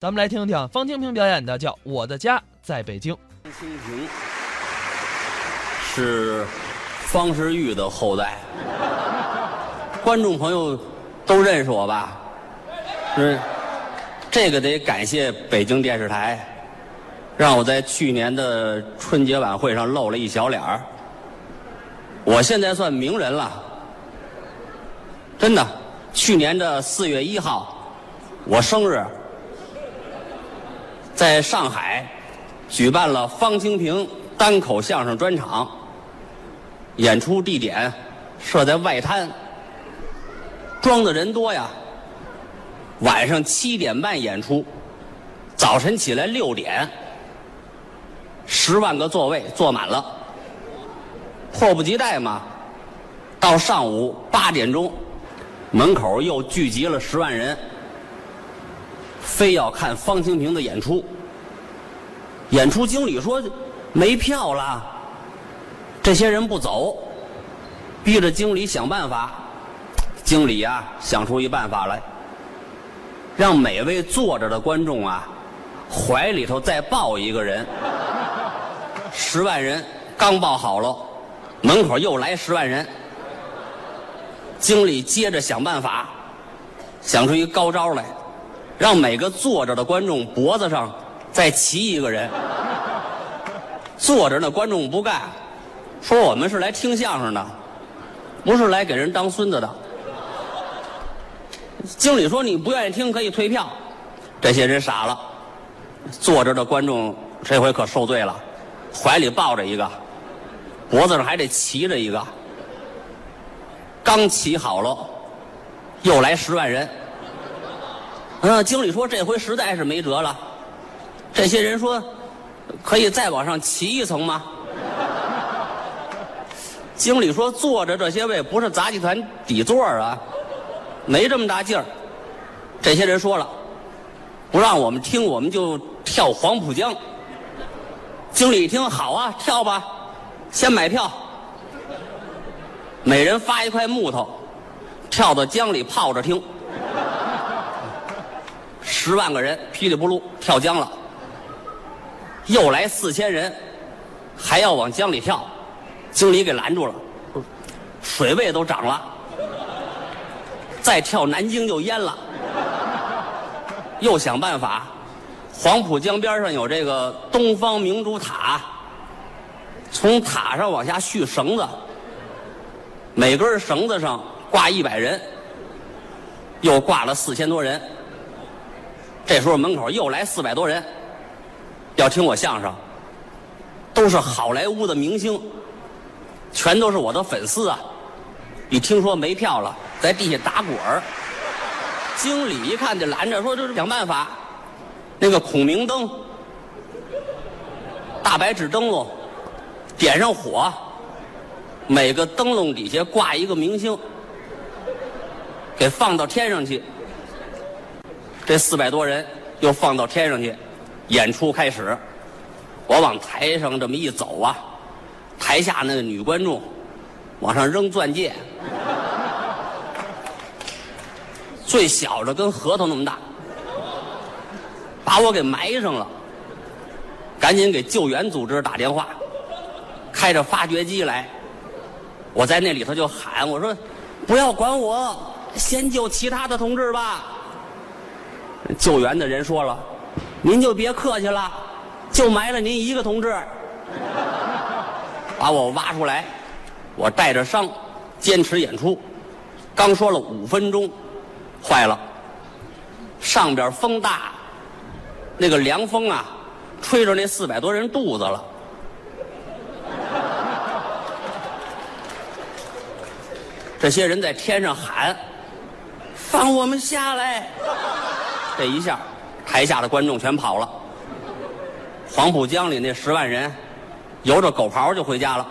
咱们来听听方清平表演的，叫《我的家在北京》。方清平是方世玉的后代，观众朋友都认识我吧？是，这个得感谢北京电视台，让我在去年的春节晚会上露了一小脸儿。我现在算名人了，真的。去年的四月一号，我生日。在上海举办了方清平单口相声专场，演出地点设在外滩，装的人多呀。晚上七点半演出，早晨起来六点，十万个座位坐满了，迫不及待嘛。到上午八点钟，门口又聚集了十万人。非要看方清平的演出，演出经理说没票了，这些人不走，逼着经理想办法。经理呀，想出一办法来，让每位坐着的观众啊，怀里头再抱一个人。十万人刚抱好了，门口又来十万人。经理接着想办法，想出一高招来。让每个坐着的观众脖子上再骑一个人，坐着那观众不干，说我们是来听相声的，不是来给人当孙子的。经理说你不愿意听可以退票，这些人傻了，坐着的观众这回可受罪了，怀里抱着一个，脖子上还得骑着一个，刚骑好了，又来十万人。嗯，经理说这回实在是没辙了。这些人说，可以再往上骑一层吗？经理说坐着这些位不是杂技团底座啊，没这么大劲儿。这些人说了，不让我们听，我们就跳黄浦江。经理一听，好啊，跳吧，先买票，每人发一块木头，跳到江里泡着听。十万个人噼里扑噜跳江了，又来四千人，还要往江里跳，经理给拦住了，水位都涨了，再跳南京就淹了，又想办法，黄浦江边上有这个东方明珠塔，从塔上往下续绳子，每根绳子上挂一百人，又挂了四千多人。这时候门口又来四百多人，要听我相声，都是好莱坞的明星，全都是我的粉丝啊！一听说没票了，在地下打滚儿。经理一看就拦着，说：“这是想办法，那个孔明灯，大白纸灯笼，点上火，每个灯笼底下挂一个明星，给放到天上去。”这四百多人又放到天上去，演出开始。我往台上这么一走啊，台下那个女观众往上扔钻戒，最小的跟核桃那么大，把我给埋上了。赶紧给救援组织打电话，开着发掘机来。我在那里头就喊我说：“不要管我，先救其他的同志吧。”救援的人说了：“您就别客气了，就埋了您一个同志，把我挖出来，我带着伤，坚持演出。刚说了五分钟，坏了，上边风大，那个凉风啊，吹着那四百多人肚子了。这些人在天上喊：‘放我们下来！’”这一下，台下的观众全跑了。黄浦江里那十万人，游着狗刨就回家了。